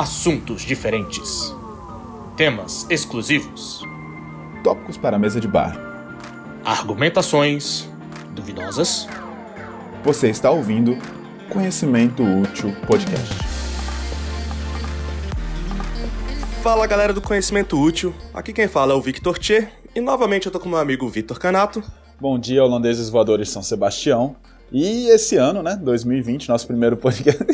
assuntos diferentes, temas exclusivos, tópicos para a mesa de bar, argumentações duvidosas. Você está ouvindo Conhecimento Útil Podcast. Fala galera do Conhecimento Útil, aqui quem fala é o Victor Tchê e novamente eu tô com meu amigo Vitor Canato. Bom dia, holandeses voadores São Sebastião. E esse ano, né, 2020, nosso primeiro podcast.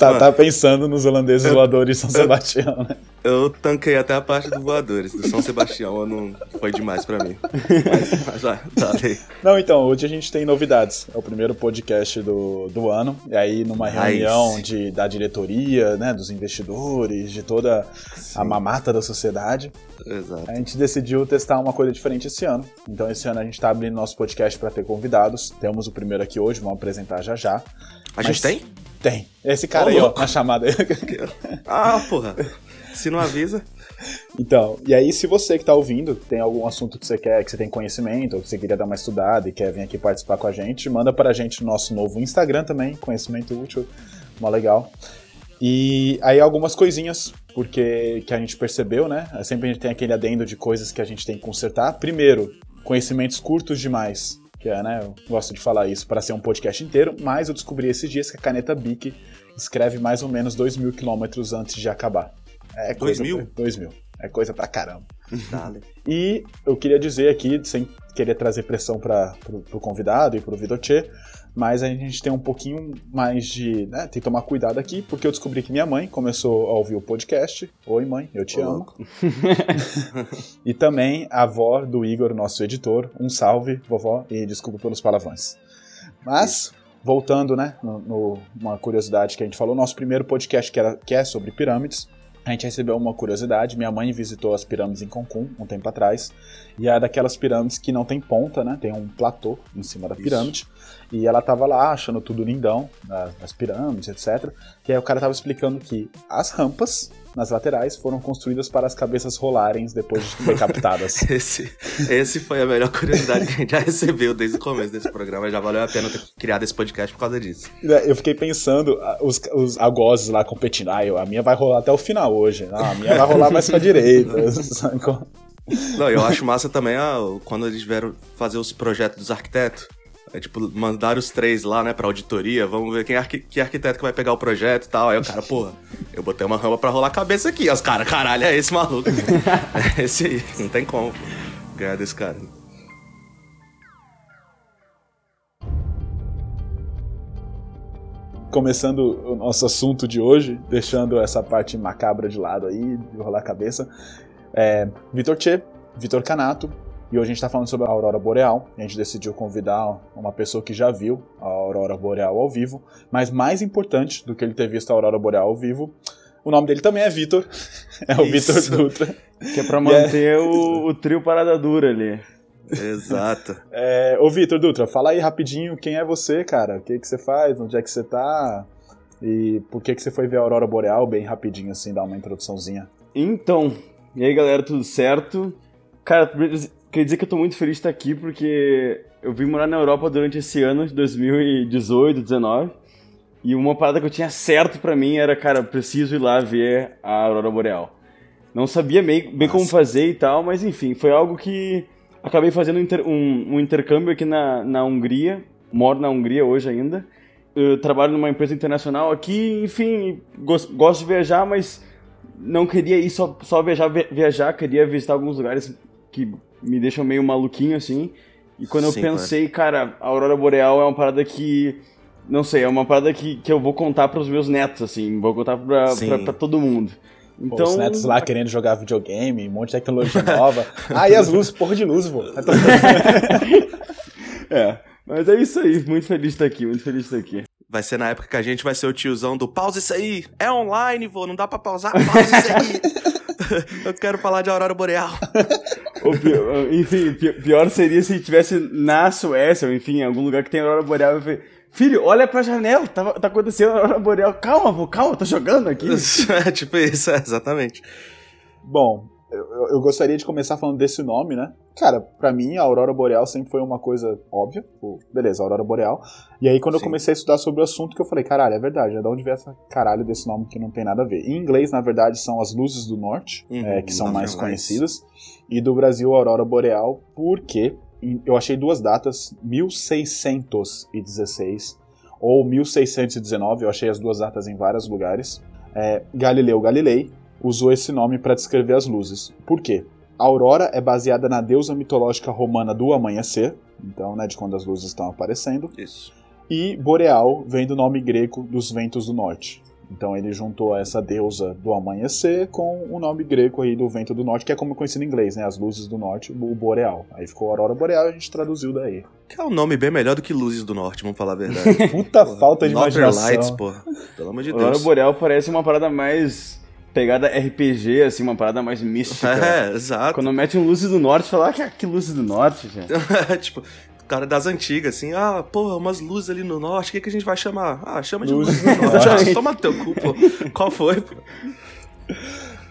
Está tá pensando nos holandeses eu, voadores de São Sebastião, né? Eu tanquei até a parte dos voadores, do São Sebastião, não foi demais para mim. Mas, mas tá Não, então, hoje a gente tem novidades. É o primeiro podcast do, do ano. E aí, numa reunião de, da diretoria, né, dos investidores, de toda Sim. a mamata da sociedade, Exato. a gente decidiu testar uma coisa diferente esse ano. Então, esse ano a gente está abrindo nosso podcast para ter convidados. Temos o primeiro aqui hoje, vamos apresentar já já. A gente tem? Tem. Esse cara Ô, aí, louco. ó, na chamada ah, porra. Se não avisa. Então, e aí se você que tá ouvindo tem algum assunto que você quer, que você tem conhecimento, ou que você queria dar uma estudada e quer vir aqui participar com a gente, manda pra gente no nosso novo Instagram também, Conhecimento Útil, mó legal. E aí algumas coisinhas, porque que a gente percebeu, né? Sempre a gente tem aquele adendo de coisas que a gente tem que consertar. Primeiro, conhecimentos curtos demais que é, né? Eu gosto de falar isso para ser um podcast inteiro, mas eu descobri esses dias que a caneta Bic escreve mais ou menos 2 mil quilômetros antes de acabar. É coisa 2 mil? 2 mil. É coisa pra caramba. e eu queria dizer aqui, sem querer trazer pressão para pro, pro convidado e pro Vitor Tchê, mas a gente tem um pouquinho mais de. Né, tem que tomar cuidado aqui, porque eu descobri que minha mãe começou a ouvir o podcast. Oi, mãe, eu te amo. e também a avó do Igor, nosso editor. Um salve, vovó, e desculpa pelos palavrões. Mas. Voltando, né, no, no, uma curiosidade que a gente falou, nosso primeiro podcast que, era, que é sobre pirâmides, a gente recebeu uma curiosidade. Minha mãe visitou as pirâmides em Cancún um tempo atrás. E é daquelas pirâmides que não tem ponta, né? Tem um platô em cima da pirâmide. Isso. E ela tava lá achando tudo lindão, as pirâmides, etc. E aí o cara tava explicando que as rampas nas laterais foram construídas para as cabeças rolarem depois de decapitadas. esse, esse foi a melhor curiosidade que a gente já recebeu desde o começo desse programa. Já valeu a pena ter criado esse podcast por causa disso. É, eu fiquei pensando, os, os algozes lá competindo. Ah, eu, a minha vai rolar até o final hoje. Ah, a minha vai rolar mais pra direita. Não, eu acho massa também ah, quando eles vieram fazer os projetos dos arquitetos. É tipo, mandaram os três lá, né, pra auditoria, vamos ver quem arqu que arquiteto que vai pegar o projeto e tal. Aí o cara, porra, eu botei uma rampa pra rolar a cabeça aqui. Aí os caras, caralho, é esse maluco. é esse aí, não tem como ganhar desse cara. Começando o nosso assunto de hoje, deixando essa parte macabra de lado aí, de rolar a cabeça. É, Vitor Tchê, Vitor Canato, e hoje a gente está falando sobre a aurora boreal. A gente decidiu convidar uma pessoa que já viu a aurora boreal ao vivo, mas mais importante do que ele ter visto a aurora boreal ao vivo, o nome dele também é Vitor. É o Vitor Dutra. Que é para manter é... o, o, trio parada dura ali. Exato. É, ô Vitor Dutra, fala aí rapidinho quem é você, cara. O que, que você faz, onde é que você tá e por que, que você foi ver a aurora boreal bem rapidinho assim, dar uma introduçãozinha. Então, e aí galera, tudo certo? Cara, Quer dizer que eu tô muito feliz de estar aqui porque eu vim morar na Europa durante esse ano de 2018, 19. E uma parada que eu tinha certo para mim era, cara, preciso ir lá ver a aurora boreal. Não sabia bem, bem como fazer e tal, mas enfim, foi algo que acabei fazendo um, inter, um, um intercâmbio aqui na, na Hungria. Moro na Hungria hoje ainda. Eu trabalho numa empresa internacional aqui, enfim, gosto, gosto de viajar, mas não queria ir só, só viajar, viajar, queria visitar alguns lugares que me deixam meio maluquinho, assim. E quando eu pensei, cara, a Aurora Boreal é uma parada que. Não sei, é uma parada que, que eu vou contar pros meus netos, assim. Vou contar pra, pra, pra todo mundo. Então... Pô, os netos lá querendo jogar videogame, um monte de tecnologia nova. ah, e as luzes, porra de luz, vô. é, mas é isso aí. Muito feliz de estar aqui, muito feliz de estar aqui. Vai ser na época que a gente vai ser o tiozão do pausa isso aí. É online, vô, não dá pra pausar, pausa isso aí. eu quero falar de Aurora Boreal. Pior, enfim, pior seria se tivesse na Suécia, ou enfim, em algum lugar que tem Aurora Boreal, eu falei, Filho, olha pra janela, tá, tá acontecendo a Aurora Boreal. Calma, vô, calma, tô jogando aqui. é, tipo isso, é, exatamente. Bom, eu, eu, gostaria de começar falando desse nome, né? Cara, para mim a aurora boreal sempre foi uma coisa óbvia. Beleza, aurora boreal. E aí quando Sim. eu comecei a estudar sobre o assunto que eu falei, caralho, é verdade, é de onde vem essa caralho desse nome que não tem nada a ver. Em inglês, na verdade, são as luzes do norte, uhum, é, que são mais conhecidas. E do Brasil, a aurora boreal, porque eu achei duas datas, 1616 ou 1619, eu achei as duas datas em vários lugares. É, Galileu Galilei usou esse nome para descrever as luzes. Por quê? A aurora é baseada na deusa mitológica romana do amanhecer, então, né, de quando as luzes estão aparecendo. Isso. E boreal vem do nome grego dos ventos do norte. Então ele juntou essa deusa do amanhecer com o nome grego aí do vento do norte, que é como conhecido em inglês, né? As luzes do norte, o boreal. Aí ficou aurora boreal e a gente traduziu daí. Que é um nome bem melhor do que luzes do norte, vamos falar a verdade. Puta falta de Northern imaginação. Lights, porra. Pelo amor de Deus. Aurora boreal parece uma parada mais pegada RPG, assim, uma parada mais mística. É, exato. Quando mete um Luzes do Norte, fala, ah, que, que Luzes do Norte, gente. tipo, cara das antigas, assim, ah, porra, umas luzes ali no norte, o que, que a gente vai chamar? Ah, chama de luzes, luzes do norte. Toma teu cu, pô. Qual foi, pô?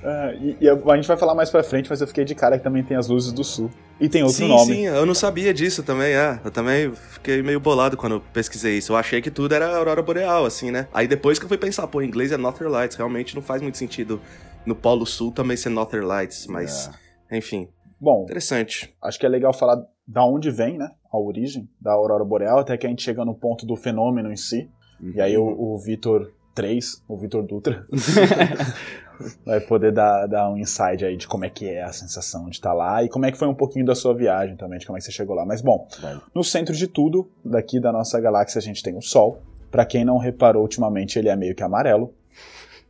Uh, e, e, a gente vai falar mais pra frente, mas eu fiquei de cara que também tem as luzes do sul. E tem outro sim, nome. Sim, eu não sabia disso também, é. Eu também fiquei meio bolado quando pesquisei isso. Eu achei que tudo era Aurora Boreal, assim, né? Aí depois que eu fui pensar, pô, em inglês é Northern Lights, realmente não faz muito sentido no Polo Sul também ser Northern Lights, mas, é. enfim. Bom, interessante. Acho que é legal falar da onde vem, né? A origem da Aurora Boreal, até que a gente chega no ponto do fenômeno em si. Uhum. E aí o, o Vitor 3, o Vitor Dutra, vai poder dar, dar um insight aí de como é que é a sensação de estar lá e como é que foi um pouquinho da sua viagem também, de como é que você chegou lá. Mas bom, no centro de tudo, daqui da nossa galáxia, a gente tem o Sol. Para quem não reparou ultimamente, ele é meio que amarelo.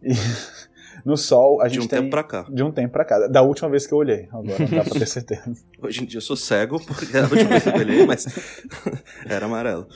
E no Sol a gente tem... De um tem... tempo pra cá. De um tempo pra cá. Da última vez que eu olhei. Agora não dá pra ter certeza. Hoje em dia eu sou cego, porque era a última vez que eu olhei, mas era amarelo.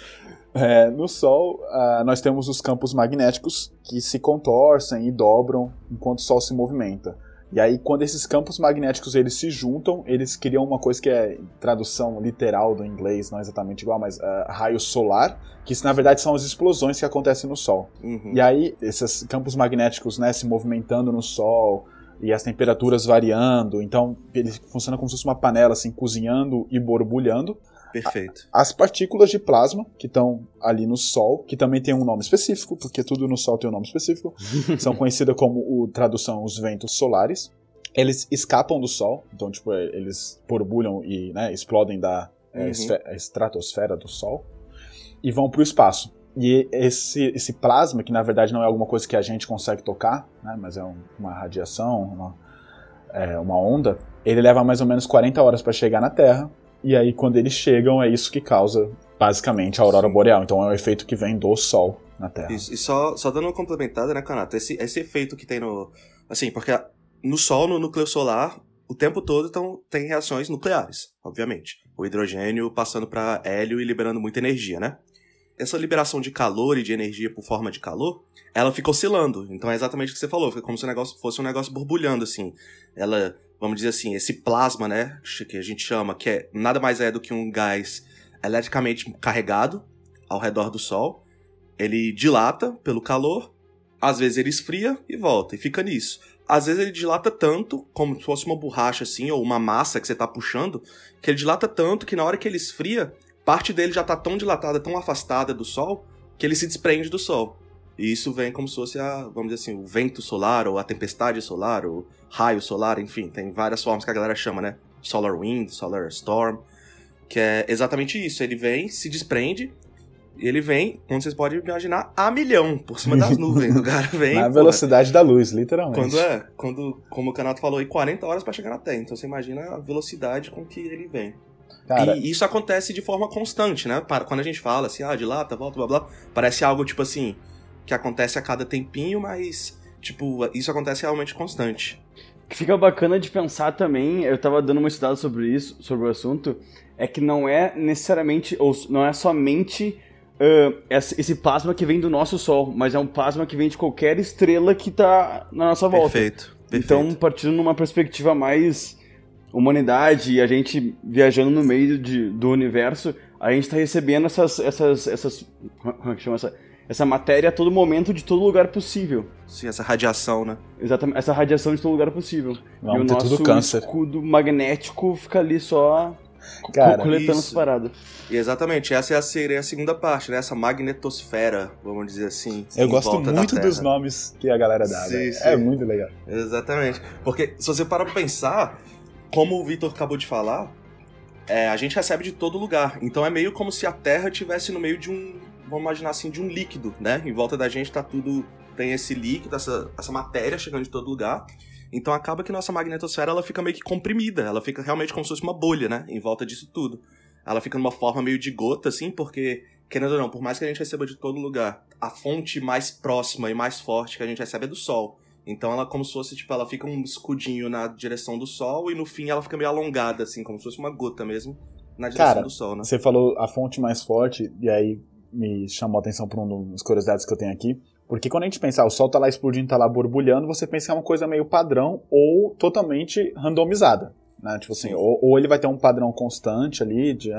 É, no Sol, uh, nós temos os campos magnéticos que se contorcem e dobram enquanto o Sol se movimenta. E aí, quando esses campos magnéticos eles se juntam, eles criam uma coisa que é tradução literal do inglês, não exatamente igual, mas uh, raio solar, que na verdade são as explosões que acontecem no Sol. Uhum. E aí, esses campos magnéticos né, se movimentando no Sol e as temperaturas variando, então ele funciona como se fosse uma panela assim, cozinhando e borbulhando. Perfeito. As partículas de plasma que estão ali no Sol, que também tem um nome específico, porque tudo no Sol tem um nome específico, são conhecidas como o tradução os ventos solares. Eles escapam do Sol, então tipo eles borbulham e né, explodem da é, uhum. estratosfera do Sol e vão para o espaço. E esse, esse plasma, que na verdade não é alguma coisa que a gente consegue tocar, né, mas é um, uma radiação, uma, é, uma onda, ele leva mais ou menos 40 horas para chegar na Terra e aí, quando eles chegam, é isso que causa, basicamente, a aurora Sim. boreal. Então, é um efeito que vem do Sol na Terra. Isso. E só, só dando uma complementada, né, Canato? Esse, esse efeito que tem no. Assim, porque no Sol, no núcleo solar, o tempo todo então, tem reações nucleares, obviamente. O hidrogênio passando para hélio e liberando muita energia, né? Essa liberação de calor e de energia por forma de calor, ela fica oscilando. Então é exatamente o que você falou, fica como se o negócio fosse um negócio borbulhando, assim. Ela vamos dizer assim, esse plasma, né, que a gente chama, que é nada mais é do que um gás eletricamente carregado ao redor do Sol. Ele dilata pelo calor, às vezes ele esfria e volta, e fica nisso. Às vezes ele dilata tanto, como se fosse uma borracha assim, ou uma massa que você está puxando, que ele dilata tanto que na hora que ele esfria, parte dele já está tão dilatada, tão afastada do Sol, que ele se desprende do Sol. E isso vem como se fosse a, vamos dizer assim, o vento solar, ou a tempestade solar, ou raio solar, enfim, tem várias formas que a galera chama, né? Solar wind, solar storm, que é exatamente isso. Ele vem, se desprende, e ele vem, como vocês podem imaginar, a milhão por cima das nuvens. o cara vem. Na velocidade da luz, literalmente. Quando é, quando, como o Canato falou, aí 40 horas para chegar na Terra. Então você imagina a velocidade com que ele vem. Cara, e isso acontece de forma constante, né? Quando a gente fala assim, ah, dilata, volta, blá blá, parece algo tipo assim, que acontece a cada tempinho, mas, tipo, isso acontece realmente constante. Que fica bacana de pensar também, eu tava dando uma estudada sobre isso, sobre o assunto, é que não é necessariamente, ou não é somente uh, esse plasma que vem do nosso Sol, mas é um plasma que vem de qualquer estrela que tá na nossa volta. Perfeito. perfeito. Então, partindo numa perspectiva mais humanidade e a gente viajando no meio de, do universo, a gente está recebendo essas, essas, essas, como é que chama essa? essa matéria a todo momento de todo lugar possível. Sim, essa radiação, né? Exatamente, essa radiação de todo lugar possível. Vamos e o ter nosso tudo câncer. escudo magnético fica ali só Cara, coletando isso. as paradas. E exatamente, essa é a, seria a segunda parte, né? Essa magnetosfera, vamos dizer assim. Eu gosto muito dos nomes que a galera dá, Sim, velho. sim. É muito legal. Exatamente. Porque se você parar pra pensar, como o Vitor acabou de falar, é, a gente recebe de todo lugar. Então é meio como se a Terra estivesse no meio de um. Vamos imaginar assim, de um líquido, né? Em volta da gente tá tudo. Tem esse líquido, essa, essa matéria chegando de todo lugar. Então acaba que nossa magnetosfera ela fica meio que comprimida. Ela fica realmente como se fosse uma bolha, né? Em volta disso tudo. Ela fica numa forma meio de gota, assim, porque, querendo ou não, por mais que a gente receba de todo lugar, a fonte mais próxima e mais forte que a gente recebe é do Sol. Então ela como se fosse, tipo, ela fica um escudinho na direção do Sol e no fim ela fica meio alongada, assim, como se fosse uma gota mesmo, na direção Cara, do Sol, né? Você falou a fonte mais forte, e aí me chamou a atenção por um das curiosidades que eu tenho aqui. Porque quando a gente pensa, ah, o sol tá lá explodindo, tá lá borbulhando, você pensa que é uma coisa meio padrão ou totalmente randomizada. Né? Tipo assim, Sim. ou, ou ele vai ter um padrão constante ali, de,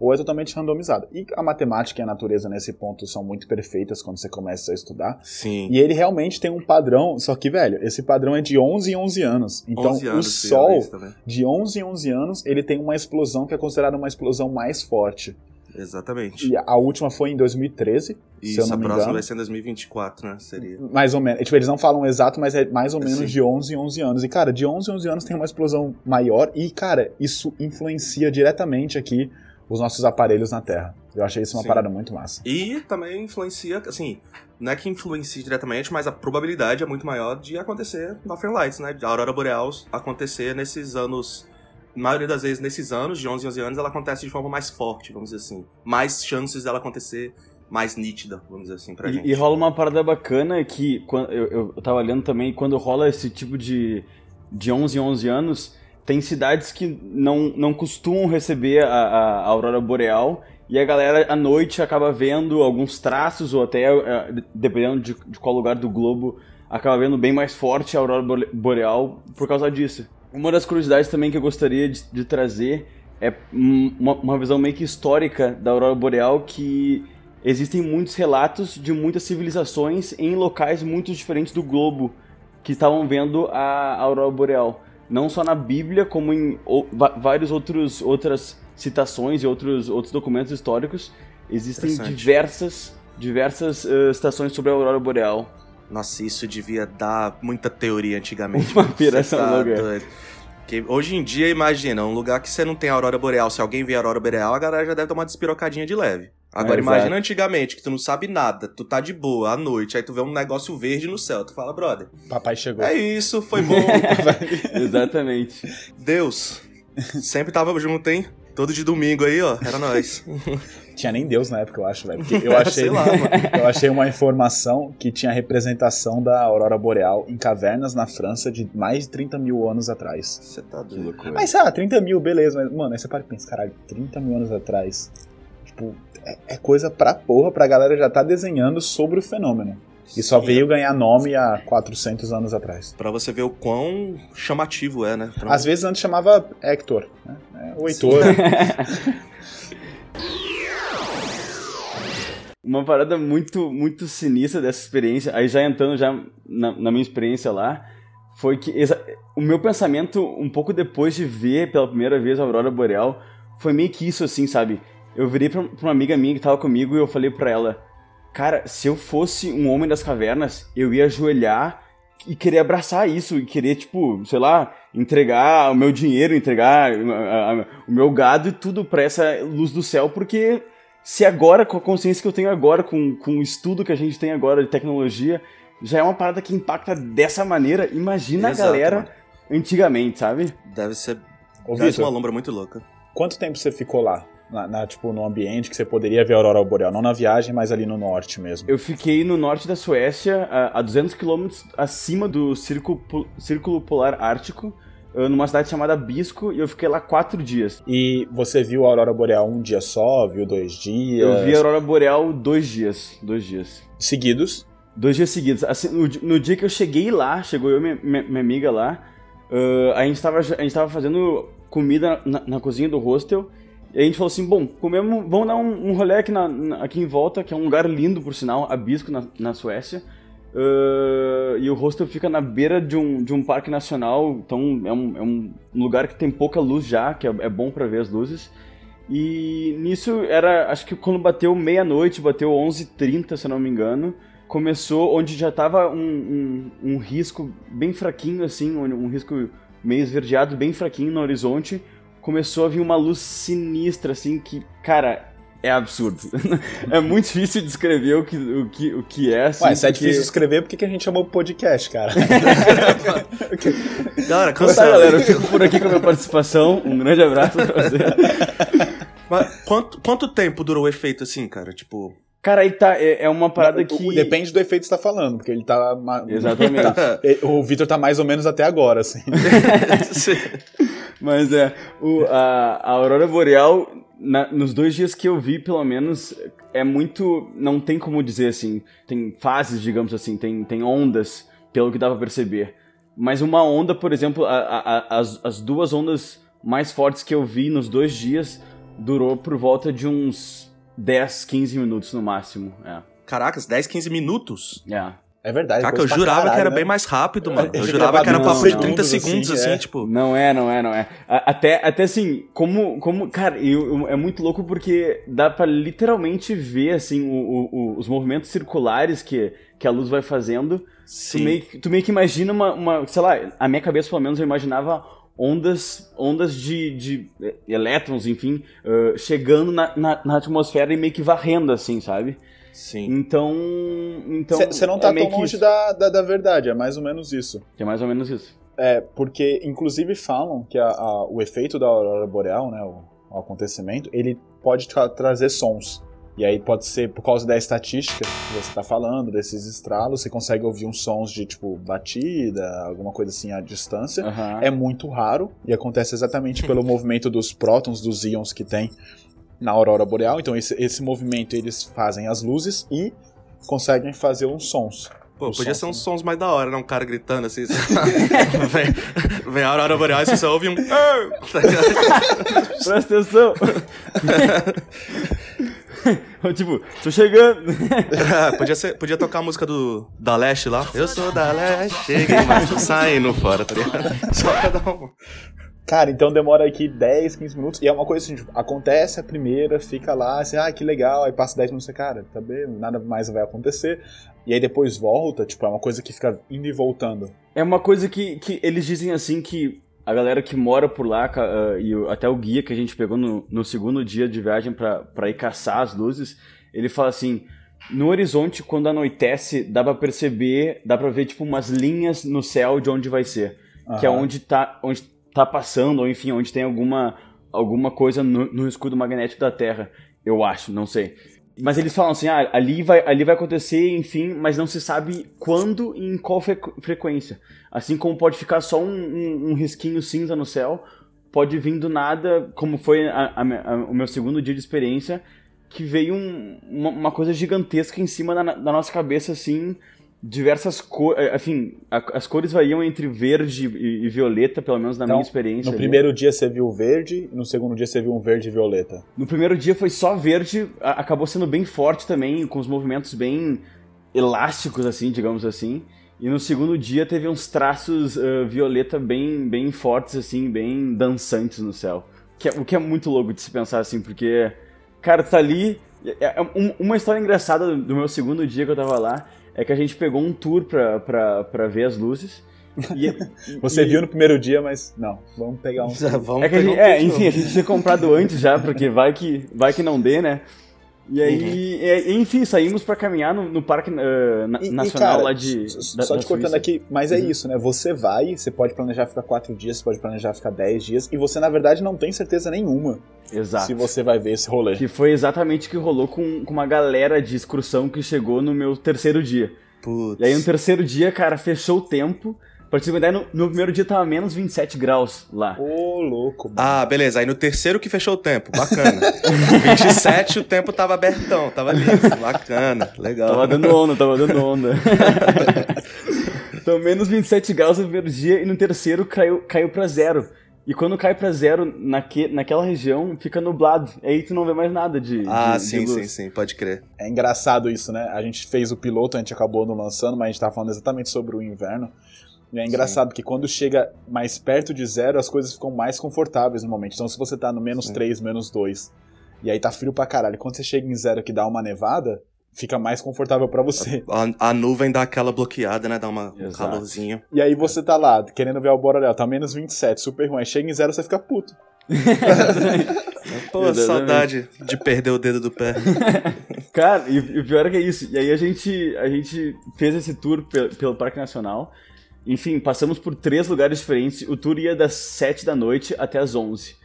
ou é totalmente randomizado. E a matemática e a natureza nesse ponto são muito perfeitas quando você começa a estudar. Sim. E ele realmente tem um padrão, só que, velho, esse padrão é de 11 em 11 anos. Então, 11 anos, o Sol, é de 11 em 11 anos, ele tem uma explosão que é considerada uma explosão mais forte. Exatamente. E a última foi em 2013, se eu Isso, não a próxima engano. vai ser em 2024, né? Seria. Mais ou menos. Tipo, eles não falam exato, mas é mais ou menos Sim. de 11 em 11 anos. E, cara, de 11 em 11 anos tem uma explosão maior e, cara, isso influencia diretamente aqui os nossos aparelhos na Terra. Eu achei isso uma Sim. parada muito massa. E também influencia, assim, não é que influencie diretamente, mas a probabilidade é muito maior de acontecer Northern Lights, né? De a Aurora Boreal acontecer nesses anos. Maioria das vezes, nesses anos, de 11 em 11 anos, ela acontece de forma mais forte, vamos dizer assim. Mais chances dela acontecer mais nítida, vamos dizer assim, pra gente. E, e rola uma parada bacana que quando, eu, eu, eu tava olhando também, quando rola esse tipo de, de 11 em 11 anos, tem cidades que não, não costumam receber a, a, a aurora boreal e a galera à noite acaba vendo alguns traços ou até, eh, dependendo de, de qual lugar do globo, acaba vendo bem mais forte a aurora bore- boreal por causa disso. Uma das curiosidades também que eu gostaria de, de trazer é um- uma, uma visão meio que histórica da aurora boreal que existem muitos relatos de muitas civilizações em locais muito diferentes do globo que estavam vendo a aurora boreal. Não só na Bíblia, como em o- va- vários outros outras citações e outros outros documentos históricos, existem diversas diversas eh, citações sobre a aurora boreal. Nossa, isso devia dar muita teoria antigamente. Uma piração tá louca. doido. Que hoje em dia, imagina, um lugar que você não tem aurora boreal, se alguém vê a aurora boreal, a galera já deve tomar uma despirocadinha de leve. Agora É, imagina exato. antigamente, que tu não sabe nada, tu tá de boa à noite, aí tu vê um negócio verde no céu, tu fala, brother, Papai chegou. é isso, foi bom, Exatamente. Deus, sempre tava junto, hein? Todo de domingo aí, ó, era nós. Tinha nem Deus na época, eu acho, velho. Porque eu achei, Sei lá, eu achei uma informação que tinha representação da Aurora Boreal em cavernas na França de mais de 30 mil anos atrás. Você tá Que doido. loucura. Mas, ah, 30 mil, beleza, mas, mano, aí você para e pensa, caralho, 30 mil anos atrás. Tipo, é, é coisa pra porra, pra galera já tá desenhando sobre o fenômeno. E só Sim, veio ganhar nome há 400 anos atrás. Pra você ver o quão chamativo é, né? Pra- Às vezes antes chamava Hector, né? É, o Heitor. Uma parada muito, muito sinistra dessa experiência, aí já entrando já na, na minha experiência lá, foi que o meu pensamento, um pouco depois de ver pela primeira vez a Aurora Boreal, foi meio que isso assim, sabe? Eu virei pra, uma amiga minha que tava comigo e eu falei pra ela, cara, se eu fosse um homem das cavernas, eu ia ajoelhar e querer abraçar isso, e querer, tipo, sei lá, entregar o meu dinheiro, entregar a- a- o meu gado e tudo pra essa luz do céu, porque se agora, com a consciência que eu tenho agora, com, com o estudo que a gente tem agora de tecnologia, já é uma parada que impacta dessa maneira, imagina Exato, a galera mano. antigamente, sabe? Deve ser Ô, deve ser uma lombra muito louca. quanto tempo você ficou lá? Na, na, tipo, no ambiente que você poderia ver a Aurora Boreal? Não na viagem, mas ali no norte mesmo. Eu fiquei no norte da Suécia, a, a 200 quilômetros acima do Círculo, Círculo Polar Ártico, numa cidade chamada Bisco, e eu fiquei lá quatro dias. E você viu a Aurora Boreal um dia só? Viu dois dias? Eu vi a Aurora Boreal dois dias, dois dias. Seguidos? Dois dias seguidos. Assim, no, no dia que eu cheguei lá, chegou eu e minha, minha- minha amiga lá, ah, a, gente tava, a gente tava fazendo comida na, na cozinha do hostel, E a gente falou assim, bom, comemos, vamos dar um, um rolê aqui, na, na, aqui em volta, que é um lugar lindo, por sinal, Abisco, na, na Suécia. Uh, e o hostel fica na beira de um, de um parque nacional, então é um, é um lugar que tem pouca luz já, que é, é bom para ver as luzes. E nisso era, acho que quando bateu meia-noite, bateu 11h30, se não me engano, começou onde já tava um, um, um risco bem fraquinho, assim, um risco meio esverdeado, bem fraquinho no horizonte, começou a vir uma luz sinistra, assim, que, cara, é absurdo. é muito difícil descrever o que, o que, o que é. Assim, Ué, se é difícil escrever, por que, a gente chamou podcast, cara? galera, cansado. Tá, galera, eu fico por aqui com a minha participação. Um grande abraço pra você. Mas quanto, quanto tempo durou o efeito assim, cara? Tipo. Cara, aí tá, é, é uma parada Não, que. Depende do efeito que você tá falando, porque ele tá. Exatamente. Tá, o Victor tá mais ou menos até agora, assim. Mas é, o, a, a Aurora Boreal, na, nos dois dias que eu vi, pelo menos, é muito. Não tem como dizer assim. Tem fases, digamos assim, tem, tem ondas, pelo que dá pra perceber. Mas uma onda, por exemplo, a, a, as, as duas ondas mais fortes que eu vi nos dois dias durou por volta de uns 10, 15 minutos no máximo. É. Caracas, 10, 15 minutos? É. É verdade. Caraca, eu jurava caralho, que era né? bem mais rápido, mano. Eu, eu jurava que era papo de 30 segundos, assim, assim é. tipo. Não é, não é, não é. Até, até assim, como. como cara, eu, eu, é muito louco porque dá pra literalmente ver, assim, o, o, os movimentos circulares que, que a luz vai fazendo. Sim. Tu meio, tu meio que imagina uma, uma. Sei lá, a minha cabeça, pelo menos, eu imaginava ondas, ondas de, de elétrons, enfim, uh, chegando na, na, na, atmosfera e meio que varrendo, assim, sabe? Sim. Então. então Você não tá é tão longe da, da, da, verdade, é mais ou menos isso. É mais ou menos isso. É, porque inclusive falam que a, a, o efeito da aurora boreal, né, o, o acontecimento, ele pode tra trazer sons. E aí pode ser por causa da estatística que você está falando, desses estralos, você consegue ouvir uns sons de tipo batida, alguma coisa assim à distância. Uhum. É muito raro e acontece exatamente pelo movimento dos prótons, dos íons que tem na aurora boreal. Então esse, esse movimento eles fazem as luzes e conseguem fazer uns sons. Pô, podia ser uns sons mais da hora, né? Um cara gritando assim. vem, vem a aurora boreal e você só ouve um. Presta atenção! tipo, tô chegando. podia, ser, podia tocar a música do da Leste lá. Eu sou da Leste, cheguei, mas tô saindo fora, tá ligado? Só pra dar um. Cara, então demora aqui 10, 15 minutos. E é uma coisa assim, tipo, acontece a primeira, fica lá, assim, ah, que legal. Aí passa 10 minutos, cara, tá bem, nada mais vai acontecer. E aí depois volta, tipo, é uma coisa que fica indo e voltando. É uma coisa que, que eles dizem assim que a galera que mora por lá, uh, e até o guia que a gente pegou no, no segundo dia de viagem para ir caçar as luzes, ele fala assim: no horizonte, quando anoitece, dá pra perceber, dá pra ver tipo umas linhas no céu de onde vai ser. Uhum. Que é onde tá, onde tá passando, ou enfim, onde tem alguma, alguma coisa no, no escudo magnético da Terra. Eu acho, não sei. Mas eles falam assim, ah, ali vai, ali vai acontecer, enfim, mas não se sabe quando e em qual frequência. Assim como pode ficar só um, um, um risquinho cinza no céu, pode vir do nada, como foi a, a, a, o meu segundo dia de experiência, que veio um, uma, uma, coisa gigantesca em cima da, da nossa cabeça, assim, diversas cores, eh, enfim, as cores variam entre verde e, violeta, pelo menos na então, minha experiência. No ali. primeiro dia você viu verde, no segundo dia você viu um verde e violeta. No primeiro dia foi só verde, acabou sendo bem forte também, com os movimentos bem elásticos, assim, digamos assim. E no segundo dia teve uns traços uh, violeta bem, bem fortes, assim, bem dançantes no céu. Que é, o que é muito louco de se pensar, assim, porque, cara, tá ali. É, é uma história engraçada do meu segundo dia que eu tava lá é que a gente pegou um tour pra, pra, pra ver as luzes. E, Você e... viu no primeiro dia, mas não, vamos pegar um. vamos é, que a gente, um é enfim, a gente tinha comprado antes já, porque vai que, vai que não dê, né? E aí, uhum. enfim, saímos para caminhar no, no Parque uh, na, e, Nacional e cara, lá de. Da, só te cortando aqui, mas é uhum. isso, né? Você vai, você pode planejar ficar quatro dias, você pode planejar ficar dez dias, e você, na verdade, não tem certeza nenhuma. Exato. Se você vai ver esse rolê. Que foi exatamente o que rolou com, com uma galera de excursão que chegou no meu terceiro dia. Putz. E aí no terceiro dia, cara, fechou o tempo. Pra te ideia, no, no, primeiro dia tava menos 27 graus lá. Ô, oh, louco. Mano. Ah, beleza. Aí no terceiro que fechou o tempo. Bacana. 27 o tempo tava abertão, tava lindo. Bacana, legal. Tava dando onda, tava dando onda. então, menos 27 graus no primeiro dia e no terceiro caiu, caiu pra zero. E quando cai pra zero naque, naquela região, fica nublado. Aí tu não vê mais nada de. Ah, de, sim, de sim, sim, pode crer. É engraçado isso, né? A gente fez o piloto, a gente acabou não lançando, mas a gente tava falando exatamente sobre o inverno. E é engraçado que quando chega mais perto de zero, as coisas ficam mais confortáveis no momento. Então, se você tá no menos 3, menos 2, e aí tá frio pra caralho, quando você chega em zero que dá uma nevada, fica mais confortável para você. A, a, nuvem dá aquela bloqueada, né? Dá uma, um calorzinho. E aí você tá lá, querendo ver a Boreal, tá menos 27, super ruim. Aí chega em zero, você fica puto. Pô, Exatamente. saudade de perder o dedo do pé. Cara, e, e o pior é que é isso. E aí a gente, a gente fez esse tour pe- pelo Parque Nacional. Enfim, passamos por três lugares diferentes. O tour ia das 7 da noite até as 11.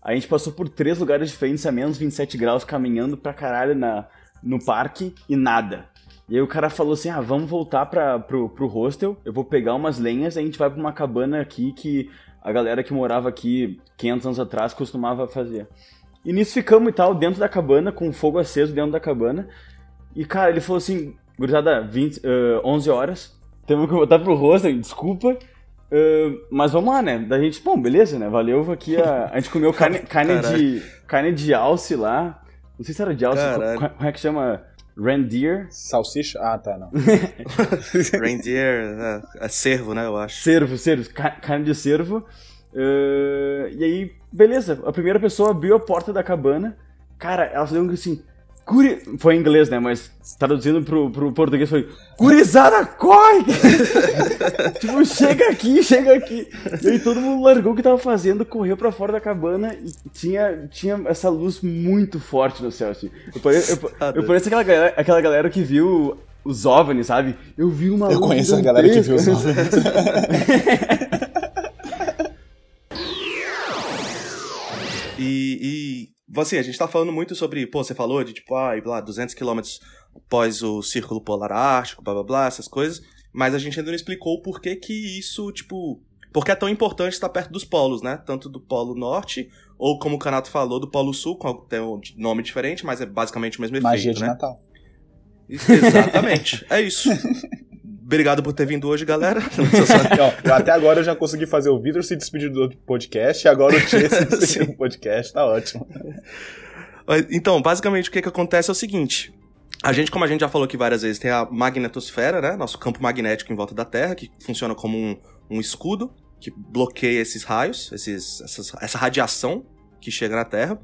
A gente passou por três lugares diferentes a menos 27 graus, caminhando pra caralho na, no parque e nada. E aí o cara falou assim: ah, vamos voltar pra, pro, pro hostel, eu vou pegar umas lenhas e a gente vai pra uma cabana aqui que a galera que morava aqui 500 anos atrás costumava fazer. E nisso ficamos e tal, dentro da cabana, com fogo aceso dentro da cabana. E cara, ele falou assim: gurizada, 20, eh, 11 horas, temos que voltar pro hostel, desculpa. eh, mas vamos lá, né? Da gente, bom, beleza, né? Valeu aqui a. A gente comeu carne, carne, de, carne de alce lá. Não sei se era de alce, Caralho. co- como é que chama? Reindeer? Salsicha? Ah, tá, não. Reindeer, é, é cervo, né? Eu acho. Cervo, cervo, ca- carne de cervo. Eh, e aí, beleza, a primeira pessoa abriu a porta da cabana. Cara, ela falou assim. Guri... Foi em inglês, né? Mas traduzindo pro, pro português foi. Gurizada, corre! tipo, chega aqui, chega aqui. E aí todo mundo largou o que tava fazendo, correu pra fora da cabana e tinha, tinha essa luz muito forte no céu, assim. Eu pareço, eu, eu pareço aquela, galera, aquela galera que viu os OVNIs, sabe? Eu vi uma Eu luz conheço a galera que viu os gigantesca. E, e assim, a gente tá falando muito sobre, pô, você falou de tipo, ah, lá, 200 quilômetros após o Círculo Polar Ártico, blá blá blá, essas coisas, mas a gente ainda não explicou o porquê que isso, tipo, porque é tão importante estar perto dos polos, né? Tanto do Polo Norte, ou como o Canato falou, do Polo Sul, com tem um nome diferente, mas é basicamente o mesmo Magia efeito, de né? Natal. Exatamente, é isso. Obrigado por ter vindo hoje, galera. Eu até agora eu já consegui fazer o Vitor se despedir do podcast e agora o Tchê se despedir do podcast, tá ótimo. Então, basicamente o que, que acontece é o seguinte. A gente, como a gente já falou aqui várias vezes, tem a magnetosfera, né? Nosso campo magnético em volta da Terra, que funciona como um, um escudo que bloqueia esses raios, esses, essas- essa radiação que chega na Terra.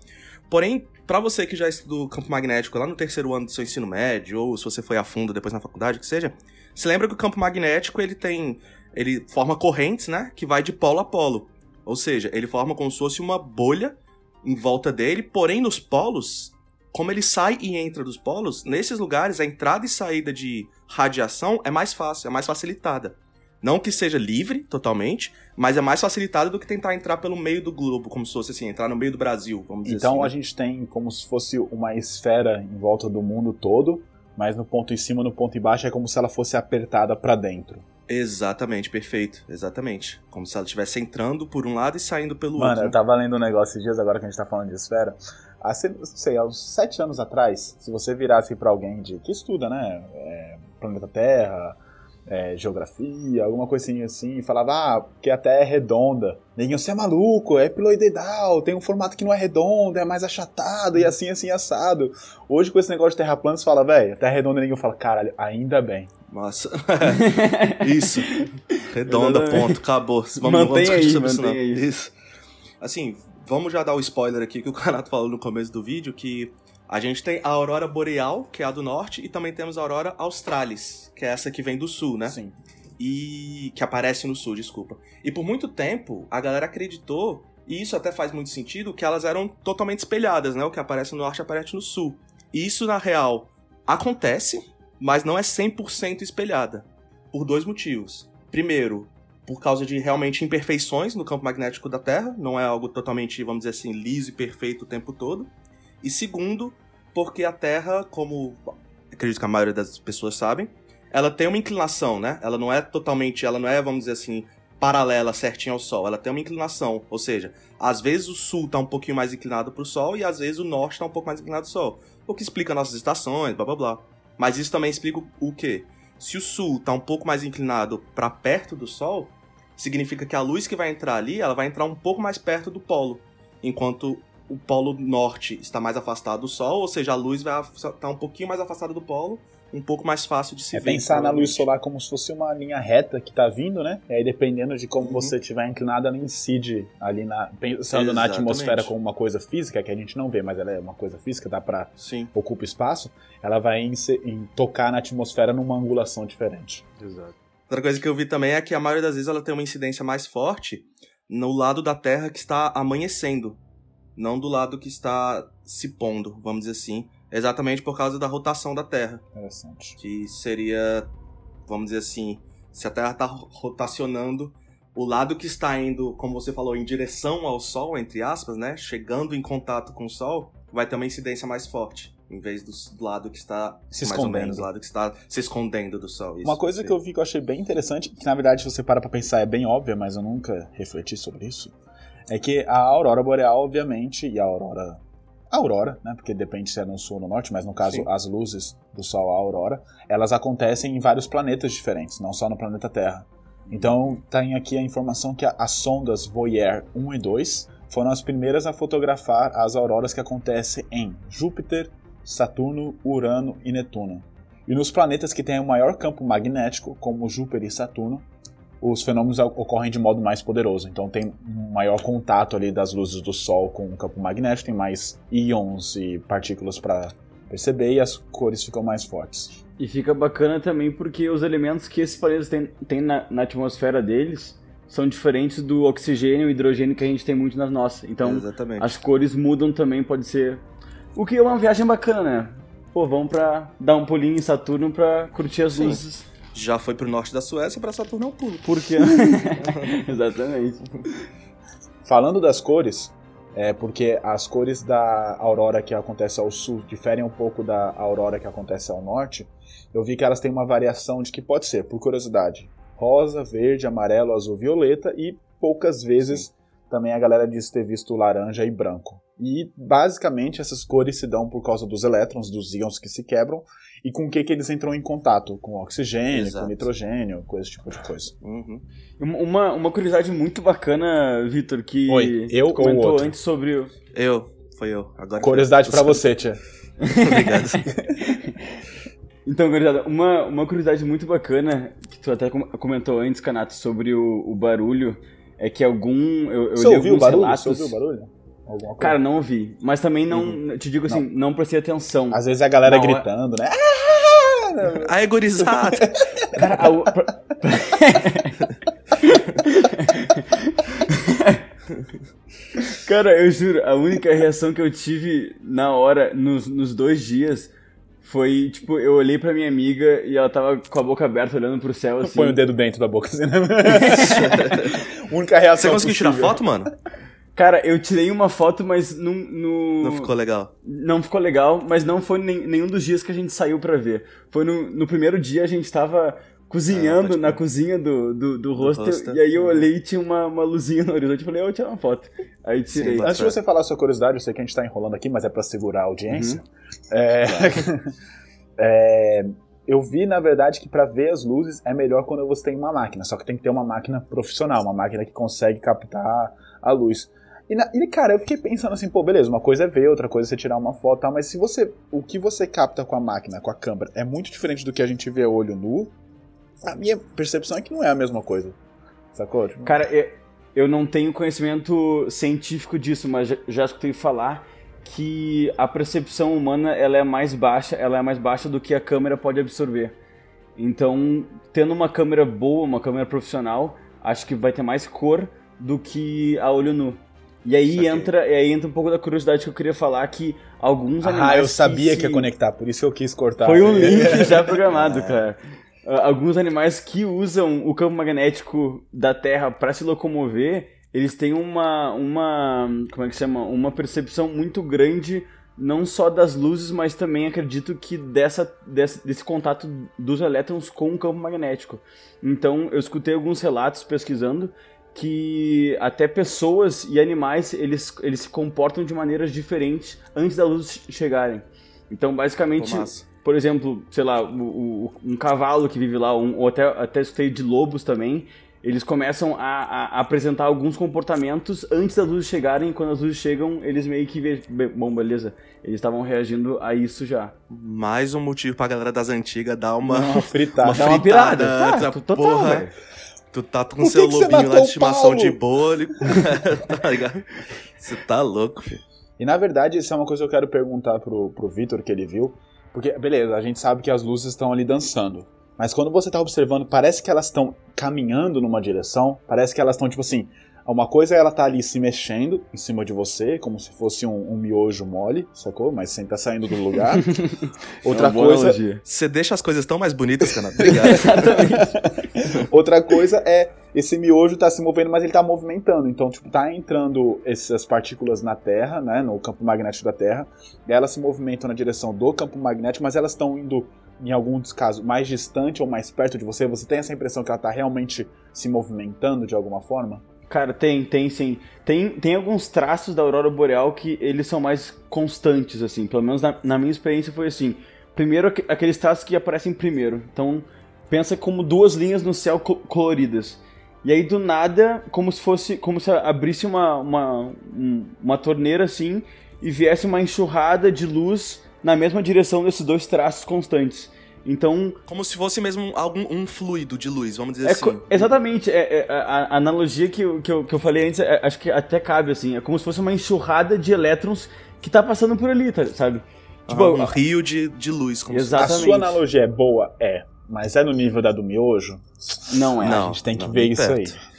Porém, para você que já estudou campo magnético lá no terceiro ano do seu ensino médio, ou se você foi a fundo depois na faculdade, o que seja, se lembra que o campo magnético ele tem. ele forma correntes, né? Que vai de polo a polo. Ou seja, ele forma como se fosse uma bolha em volta dele, porém nos polos, como ele sai e entra dos polos, nesses lugares a entrada e saída de radiação é mais fácil, é mais facilitada. Não que seja livre totalmente, mas é mais facilitada do que tentar entrar pelo meio do globo, como se fosse assim, entrar no meio do Brasil, vamos dizer Então a assim. né? gente tem como se fosse uma esfera em volta do mundo todo, mas no ponto em cima, no ponto embaixo, é como se ela fosse apertada pra dentro. Exatamente, perfeito, exatamente. Como se ela estivesse entrando por um lado e saindo pelo Mano, outro. eu né? tava lendo um negócio esses dias, agora que a gente tá falando de esfera. Há, sei, há uns sete anos atrás, se você virasse pra alguém de, que estuda, né? é, planeta Terra, é, geografia, alguma coisinha assim, e falava, ah, porque a Terra é redonda. Ninguém, você é maluco, é piloidal, tem um formato que não é redondo, é mais achatado, e assim, assim, assado. Hoje, com esse negócio de terra plana, você fala, velho, a Terra é redonda, e ninguém fala, caralho, ainda bem. Nossa. Isso. Redonda, ponto. Acabou. Vamos, Mantém vamos discutir aí, sobre isso, não. mantém aí. Isso. Assim, vamos já dar o spoiler aqui que o Canato falou no começo do vídeo, que a gente tem a aurora boreal, que é a do norte, e também temos a aurora australis, que é essa que vem do sul, né? Sim. e que aparece no sul, desculpa. E por muito tempo a galera acreditou, e isso até faz muito sentido, que elas eram totalmente espelhadas, né? O que aparece no norte aparece no sul. E isso na real acontece, mas não é 100% espelhada, por dois motivos. Primeiro, por causa de realmente imperfeições no campo magnético da Terra, não é algo totalmente, vamos dizer assim, liso e perfeito o tempo todo. E segundo, porque a Terra, como acredito que a maioria das pessoas sabem, ela tem uma inclinação, né? Ela não é totalmente, ela não é, vamos dizer assim, paralela certinho ao Sol. Ela tem uma inclinação, ou seja, às vezes o Sul tá um pouquinho mais inclinado pro Sol e às vezes o Norte tá um pouco mais inclinado ao Sol. O que explica nossas estações, blá blá blá. Mas isso também explica o- o quê? Se o Sul tá um pouco mais inclinado para perto do Sol, significa que a luz que vai entrar ali, ela vai entrar um pouco mais perto do polo, enquanto o polo norte está mais afastado do Sol, ou seja, a luz vai estar um pouquinho mais afastada do polo, um pouco mais fácil de se é ver. pensar na luz solar como se fosse uma linha reta que está vindo, né? E aí, dependendo de como uhum. você estiver inclinado, ela incide ali na. Pensando Exatamente. na atmosfera como uma coisa física, que a gente não vê, mas ela é uma coisa física, dá pra. Sim. ocupa espaço, ela vai em, em tocar na atmosfera numa angulação diferente. Exato. Outra coisa que eu vi também é que a maioria das vezes ela tem uma incidência mais forte no lado da Terra que está amanhecendo, não do lado que está se pondo, vamos dizer assim, exatamente por causa da rotação da Terra. Interessante. Que seria, vamos dizer assim, se a Terra está rotacionando, o lado que está indo, como você falou, em direção ao Sol, entre aspas, né, chegando em contato com o Sol, vai ter uma incidência mais forte em vez do, lado que está se escondendo, menos, do lado que está se escondendo do sol. Isso, Uma coisa que eu vi que eu achei bem interessante, que na verdade se você para para pensar é bem óbvia, mas eu nunca refleti sobre isso, é que a aurora boreal, obviamente, e a aurora a aurora, né, porque depende se é no sul ou no norte, mas no caso Sim. as luzes do sol, a aurora, elas acontecem em vários planetas diferentes, não só no planeta Terra. Então, tem aqui a informação que as sondas Voyager 1 e 2 foram as primeiras a fotografar as auroras que acontecem em Júpiter, Saturno, Urano e Netuno. E nos planetas que têm o maior campo magnético, como Júpiter e Saturno, os fenômenos ocorrem de modo mais poderoso. Então tem um maior contato ali das luzes do Sol com o campo magnético, tem mais íons e partículas para perceber e as cores ficam mais fortes. E fica bacana também porque os elementos que esses planetas têm, têm na, na atmosfera deles são diferentes do oxigênio e hidrogênio que a gente tem muito nas nossas. Então Exatamente. as cores mudam também, pode ser o que é uma viagem bacana, né? Pô, vamos pra dar um pulinho em Saturno pra curtir as Sim. luzes. Já foi pro norte da Suécia, pra Saturno é um pulo. Por quê? Exatamente. Falando das cores, é porque as cores da aurora que acontece ao sul diferem um pouco da aurora que acontece ao norte, eu vi que elas têm uma variação de que pode ser, por curiosidade, rosa, verde, amarelo, azul, violeta e poucas vezes Sim. também a galera diz ter visto laranja e branco. E basicamente essas cores se dão por causa dos elétrons, dos íons que se quebram, e com o que, que eles entram em contato? Com oxigênio, Exato. com nitrogênio, coisa tipo de coisa. Uhum. Uma, uma curiosidade muito bacana, Vitor, que Oi, eu comentou antes sobre o. Eu, foi eu. Agora curiosidade para você, tia. Obrigado. Então, gurizada, uma, uma curiosidade muito bacana, que tu até comentou antes, Canato, sobre o, o barulho, é que algum. Eu, eu Você ouviu o barulho? Relatos... Você ouviu o barulho? Alguma coisa. Cara, não ouvi. Mas também não. Uhum. Te digo assim, não, não prestei atenção. Às vezes a galera não, gritando, né? Aí, gurizada. Cara, a, pra... Cara, eu juro, a única reação que eu tive na hora, nos, nos dois dias, foi, tipo, eu olhei pra minha amiga e ela tava com a boca aberta olhando pro céu assim. Põe o dedo dentro da boca assim, né? única reação. Você conseguiu tirar foto, mano? Cara, eu tirei uma foto, mas no, no... Não ficou legal. Não ficou legal, mas não foi nem, nenhum dos dias que a gente saiu para ver. Foi no, no primeiro dia a gente tava cozinhando ah, na cozinha do, do, do hostel, hostel, e aí eu olhei e tinha uma, uma luzinha no horizonte e falei, eu vou tirar uma foto. Aí tirei. Sim, Antes de você falar a sua curiosidade, eu sei que a gente tá enrolando aqui, mas é para segurar a audiência. Uhum. É... é... Eu vi, na verdade, que para ver as luzes é melhor quando você tem uma máquina, só que tem que ter uma máquina profissional, uma máquina que consegue captar a luz. E, na, e, cara, eu fiquei pensando assim, pô, beleza, uma coisa é ver, outra coisa é você tirar uma foto, mas se você. O que você capta com a máquina, com a câmera, é muito diferente do que a gente vê olho nu. A minha percepção é que não é a mesma coisa. Sacou? Tipo... Cara, eu não tenho conhecimento científico disso, mas já, já escutei falar que a percepção humana ela é mais baixa, ela é mais baixa do que a câmera pode absorver. Então, tendo uma câmera boa, uma câmera profissional, acho que vai ter mais cor do que a olho nu. E aí entra, e aí entra um pouco da curiosidade que eu queria falar que alguns animais. Ah, eu sabia que, que ia conectar, por isso que eu quis cortar. Foi um link já programado, é. cara. Uh, alguns animais que usam o campo magnético da Terra para se locomover, eles têm uma, uma, como é que chama, uma percepção muito grande não só das luzes, mas também acredito que dessa, dessa, desse contato dos elétrons com o campo magnético. Então, eu escutei alguns relatos pesquisando que até pessoas e animais eles, eles se comportam de maneiras diferentes antes da luz chegarem. Então, basicamente, por exemplo, sei lá, o, o, um cavalo que vive lá, um, ou até, até escutei de lobos também, eles começam a, a, a, apresentar alguns comportamentos antes das luzes chegarem, e quando as luzes chegam, eles meio que vê, bom, beleza, eles estavam reagindo a isso já. Mais um motivo pra galera das antigas dar uma, uma fritada, uma fritada, uma pirada. Tá, total, porra. Véio. Tu tá com seu lobinho lá de estimação de bolo, tá ligado? Você tá louco, filho. E na verdade, isso é uma coisa que eu quero perguntar pro, pro Vitor que ele viu. Porque, beleza, a gente sabe que as luzes estão ali dançando. Mas quando você tá observando, parece que elas estão caminhando numa direção, parece que elas estão, tipo assim, uma coisa é ela tá ali se mexendo em cima de você, como se fosse um, um miojo mole, sacou? Mas sem tá saindo do lugar. Outra é coisa. Você deixa as coisas tão mais bonitas, cara. Obrigado. Exatamente. Outra coisa é esse miojo tá se movendo, mas ele tá movimentando. Então, tipo, tá entrando essas partículas na Terra, né? No campo magnético da Terra. E elas se movimentam na direção do campo magnético, mas elas estão indo em alguns casos mais distante ou mais perto de você. Você tem essa impressão que ela tá realmente se movimentando de alguma forma? Cara, tem, tem sim. Tem, tem alguns traços da aurora boreal que eles são mais constantes, assim. Pelo menos na, na minha experiência foi assim. Primeiro, aqueles traços que aparecem primeiro. Então, pensa como duas linhas no céu coloridas. E aí, do nada, como se fosse. Como se abrisse uma, uma, uma torneira assim e viesse uma enxurrada de luz na mesma direção desses dois traços constantes. Então. Como se fosse mesmo algum um fluido de luz, vamos dizer é, assim. Exatamente. É, é, a, a, analogia que eu, que, eu, que eu falei antes, é, acho que até cabe, assim. É como se fosse uma enxurrada de elétrons que tá passando por ali, tá, sabe? Tipo, um rio de, de luz. Como Exatamente. A sua analogia é boa? É. Mas é no nível da do miojo? Não é. Não, a gente tem que ver isso perto. aí.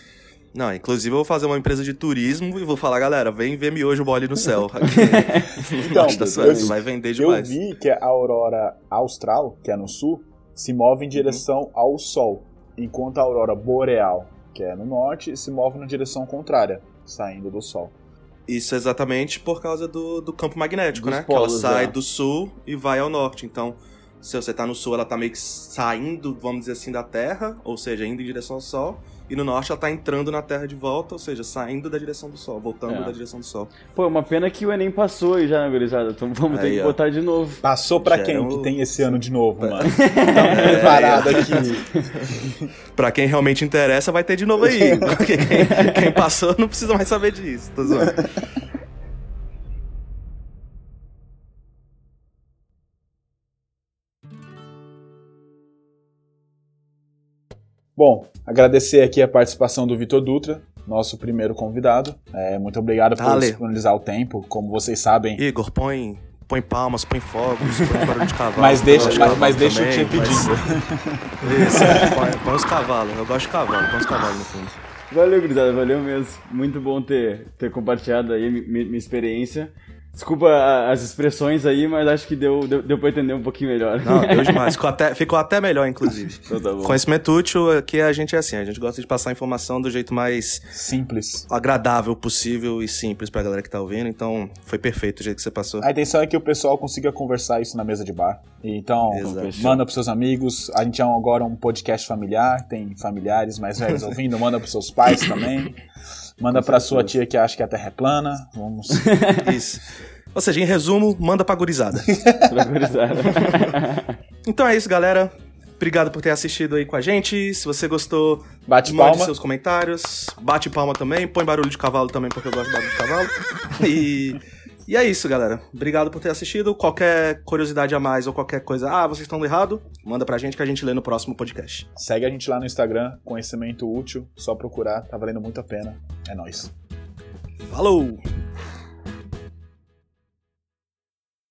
Não, inclusive eu vou fazer uma empresa de turismo e vou falar, galera, vem ver miojo mole no céu. então, eu, vai vender demais. Eu vi que a aurora austral, que é no sul, se move em direção uhum. ao sol, enquanto a aurora boreal, que é no norte, se move na direção contrária, saindo do sol. Isso é exatamente por causa do, do campo magnético, Dos né? Polos, que ela sai é. do sul e vai ao norte. Então, se você tá no sul, ela tá meio que saindo, vamos dizer assim, da Terra, ou seja, indo em direção ao Sol. E no norte ela tá entrando na Terra de volta, ou seja, saindo da direção do Sol, voltando é. da direção do Sol. Pô, uma pena que o Enem passou aí já, gurizada. Então vamos aí, ter que ó. botar de novo. Passou pra já quem é o... que tem esse ano de novo, mano? Tá preparado é, aqui. pra quem realmente interessa, vai ter de novo aí. Porque quem, quem passou não precisa mais saber disso. Tô zoando. Bom, agradecer aqui a participação do Vitor Dutra, nosso primeiro convidado. É, muito obrigado por disponibilizar o tempo. Como vocês sabem. Igor, põe, põe palmas, põe fogos, põe barulho de cavalo. Mas deixa, mas, mas deixa também, eu te pedir. Isso, põe, põe os cavalos. Eu gosto de cavalo, põe os cavalos no fundo. Valeu, Grisada, valeu mesmo. Muito bom ter, ter compartilhado aí minha, minha experiência. Desculpa as expressões aí, mas acho que deu, deu, deu pra entender um pouquinho melhor. Não, deu demais. Ficou até, ficou até melhor, inclusive. Então tá bom. Conhecimento útil, que a gente é assim, a gente gosta de passar a informação do jeito mais... Simples. Agradável possível e simples pra galera que tá ouvindo, então foi perfeito o jeito que você passou. A intenção é que o pessoal consiga conversar isso na mesa de bar. Então, Exato. manda pros seus amigos. A gente é agora um podcast familiar, tem familiares mais velhos ouvindo, manda pros seus pais também. Manda para sua tia que acha que a Terra é plana. Vamos. Isso. Ou seja, em resumo, manda pra gurizada. pra gurizada. então é isso, galera. Obrigado por ter assistido aí com a gente. Se você gostou, bate mande palma. seus comentários. Bate palma também. Põe barulho de cavalo também, porque eu gosto de barulho de cavalo. E e é isso, galera. Obrigado por ter assistido. Qualquer curiosidade a mais ou qualquer coisa, ah, vocês estão errado, manda pra gente que a gente lê no próximo podcast. Segue a gente lá no Instagram, conhecimento útil, só procurar, tá valendo muito a pena. É nóis. Falou!